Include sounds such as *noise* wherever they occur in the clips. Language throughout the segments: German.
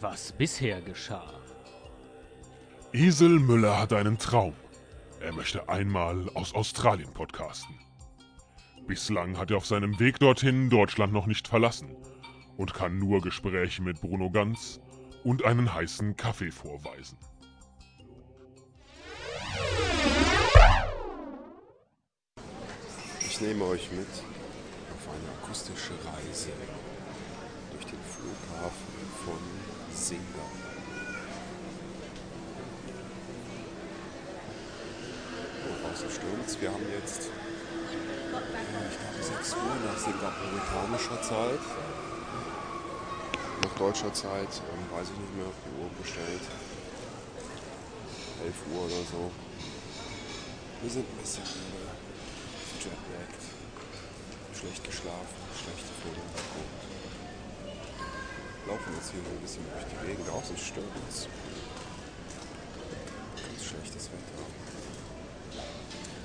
was bisher geschah. Esel Müller hat einen Traum. Er möchte einmal aus Australien podcasten. Bislang hat er auf seinem Weg dorthin Deutschland noch nicht verlassen und kann nur Gespräche mit Bruno Ganz und einen heißen Kaffee vorweisen. Ich nehme euch mit auf eine akustische Reise durch den Flughafen von Singapur. Stürmt. Wir haben jetzt, ich glaube, 6 Uhr nach singapuritanischer Zeit. Nach deutscher Zeit, ähm, weiß ich nicht mehr, auf die Uhr bestellt. 11 Uhr oder so. Wir sind ein bisschen müde, jetlagged, schlecht geschlafen, schlechte Filme geguckt. Laufen jetzt hier so ein bisschen durch die Gegend. Draußen stürmt es. Ganz schlechtes Wetter.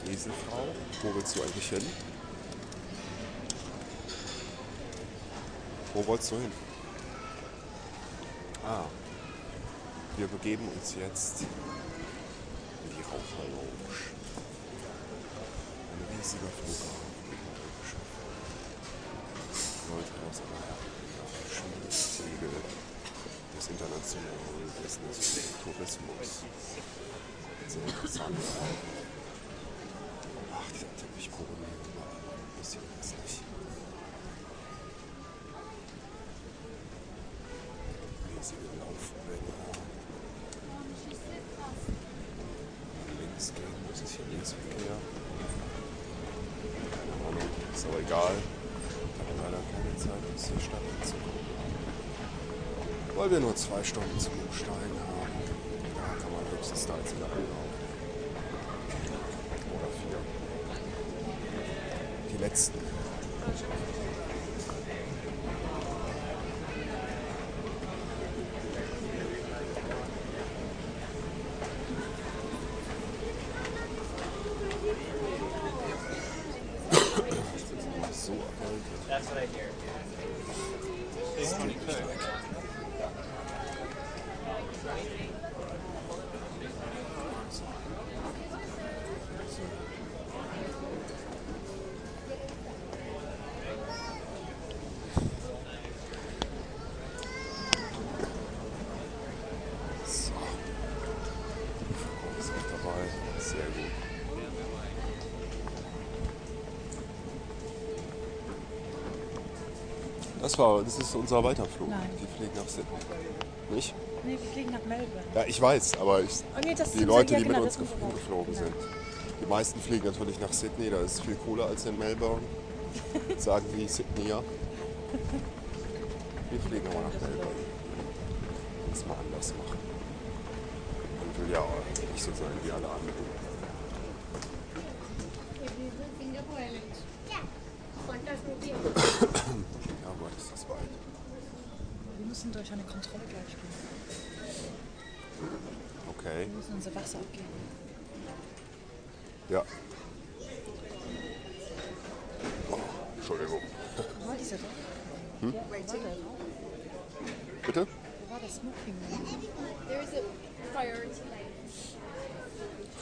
Eselfrau, wo willst du eigentlich hin? Wo wolltest du hin? Ah, wir begeben uns jetzt in die Raucherlounge. Ein riesiger Flughafen. Leute aus aller Herren, Schmiedesiegel des internationalen Business Tourismus. Sehr interessant. Ach, dieser Teppichboden ein bisschen hässlich. Riesige Laufbänder. Links gehen, muss es hier Linksverkehr? Keine Ahnung, ist aber egal. Ich habe leider keine Zeit, uns die Stadt anzugucken. Weil wir nur zwei Stunden zum Umsteigen haben. That's what I hear. Big Tony Cook. Das war, das ist unser Weiterflug. Nein. Die fliegen nach Sydney. Nicht? Nee, wir fliegen nach Melbourne. Ja, ich weiß, aber ich, Oh nee, das die Leute, ja, die genau, mit uns wir geflogen Genau. sind. Die meisten fliegen natürlich nach Sydney, da ist es viel cooler als in Melbourne. *laughs* Sagen die Sydneyer. Wir fliegen aber nach Melbourne. Das mal anders machen. Man will ja nicht so sein wie alle anderen. Ja, aber ist das weit. Wir müssen durch eine Kontrolle gleich gehen. Okay. Wir müssen unser Wasser abgeben. Ja. Oh, Entschuldigung. Wo war dieser Rauch? Hm? Wo war der Rauch? Bitte? Wo war das Smoking? There is a priority.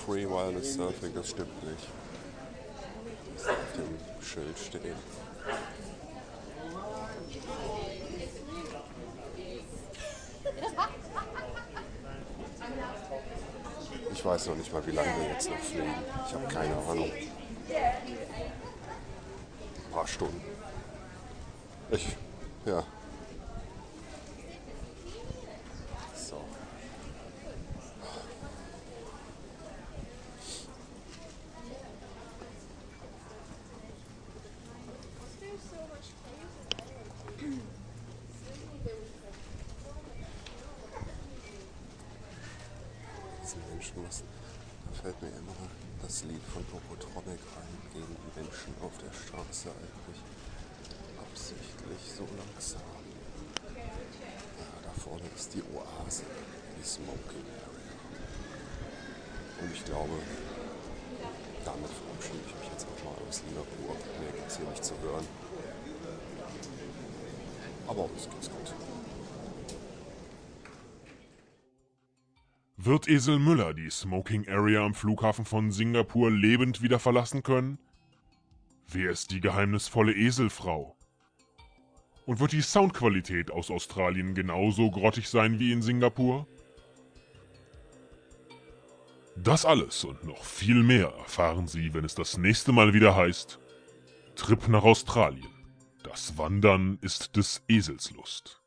Free Wireless Surfing, das stimmt nicht. Das auf dem Schild stehen. Ich weiß noch nicht mal, wie lange wir jetzt noch fliegen. Ich habe keine Ahnung. Ein paar Stunden. Ich, ja. So. Diese Menschenmassen. Da fällt mir immer das Lied von Tokotronic ein, gegen die Menschen auf der Straße eigentlich absichtlich so langsam. Ja, da vorne ist die Oase, die Smoking Area. Und ich glaube, damit verabschiede ich mich jetzt auch mal aus Singapur. Mehr gibt es hier nicht zu hören. Aber uns geht's gut. Wird Esel Müller die Smoking Area am Flughafen von Singapur lebend wieder verlassen können? Wer ist die geheimnisvolle Eselfrau? Und wird die Soundqualität aus Australien genauso grottig sein wie in Singapur? Das alles und noch viel mehr erfahren Sie, wenn es das nächste Mal wieder heißt Trip nach Australien. Das Wandern ist des Esels Lust.